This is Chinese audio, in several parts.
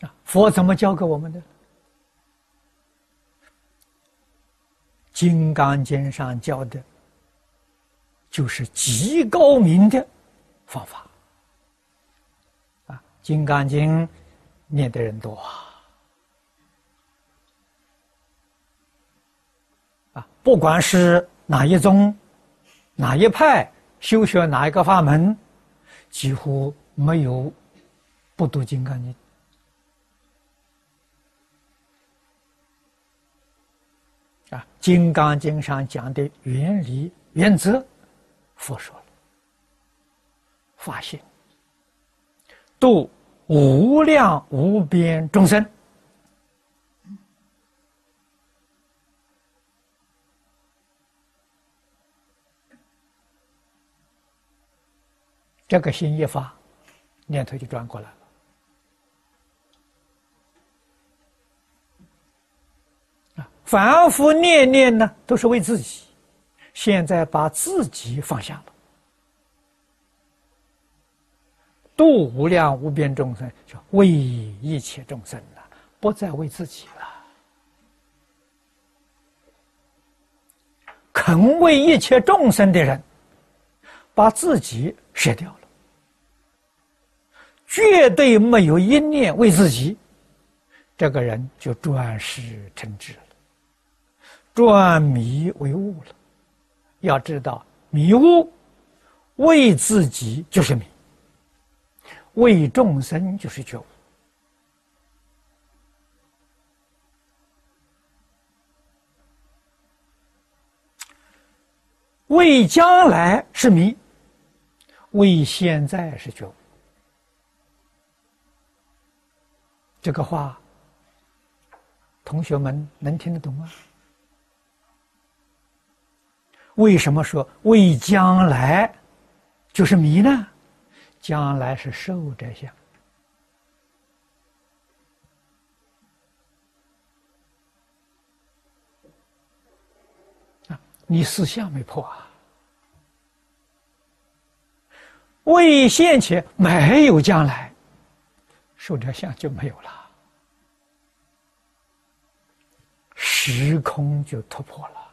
啊，佛怎么教给我们的？《金刚经》上教的，就是极高明的方法。啊，《金刚经》念的人多啊，啊，不管是哪一宗、哪一派，修学哪一个法门，几乎没有不读《金刚经》。啊，《金刚经》上讲的原理原则，佛说了，发心度无量无边众生，这个心一发，念头就转过来了。反复念念呢，都是为自己。现在把自己放下了，度无量无边众生，就为一切众生了，不再为自己了。肯为一切众生的人，把自己舍掉了，绝对没有一念为自己，这个人就转世成智了。转迷为悟了，要知道迷悟为自己就是迷，为众生就是觉悟，为将来是迷，为现在是觉悟。这个话，同学们能听得懂吗？为什么说为将来就是迷呢？将来是受这相啊，你四相没破啊？为现前没有将来，受这相就没有了，时空就突破了。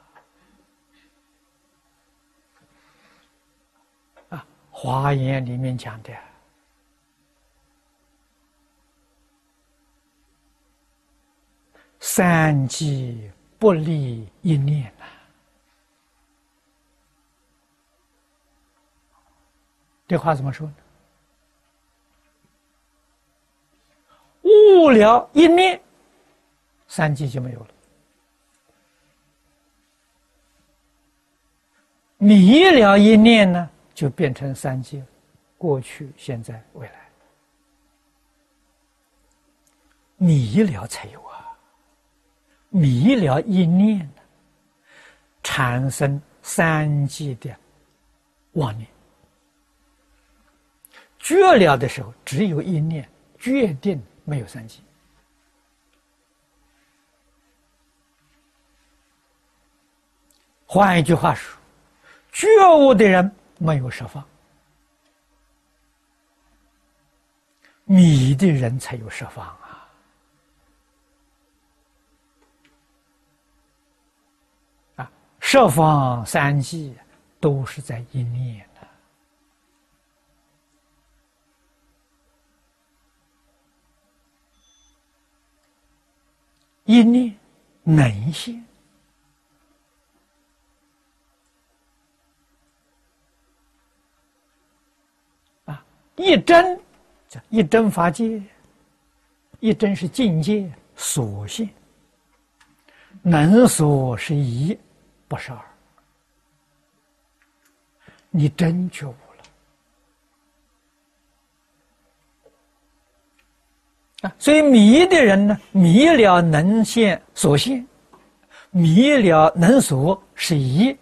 华严里面讲的“三际不离一念”呐，这话怎么说呢？悟了一念，三际就没有了；迷了一念呢？就变成三界，过去、现在、未来，迷了才有啊！迷了一念，产生三界的妄念；绝了的时候，只有一念，决定没有三界。换一句话说，觉悟的人。没有释放，迷的人才有释放啊！啊，设放三际都是在一念的，一念能现。一真，叫一真法界。一真是境界所现，能所是一，不是二。你真觉悟了啊！所以迷的人呢，迷了能现所现，迷了能所是一，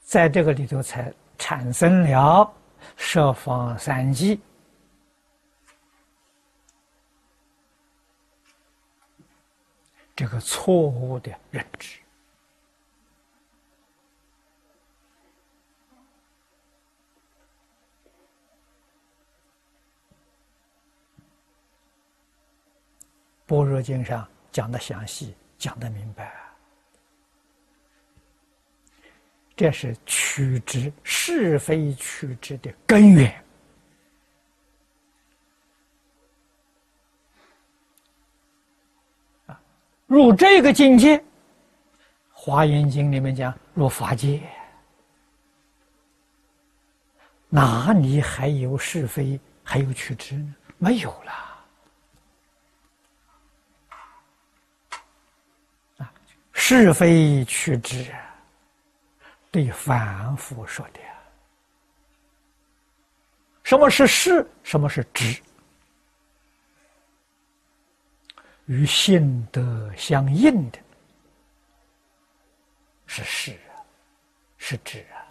在这个里头才产生了。设方三际，这个错误的认知。般若经上讲的详细，讲的明白，这是取之是非取之的根源。啊，入这个境界，《华严经》里面讲入法界，哪里还有是非，还有取之呢？没有了。是非取之，对凡夫说的。什么是是？什么是知？与性德相应的，是是啊，是知啊；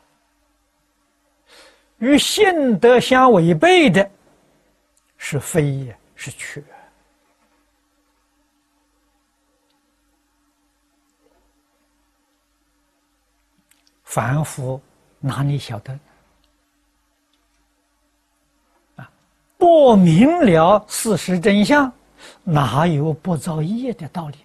与性德相违背的，是非呀，是缺。凡夫哪里晓得？啊，不明了事实真相，哪有不造业的道理？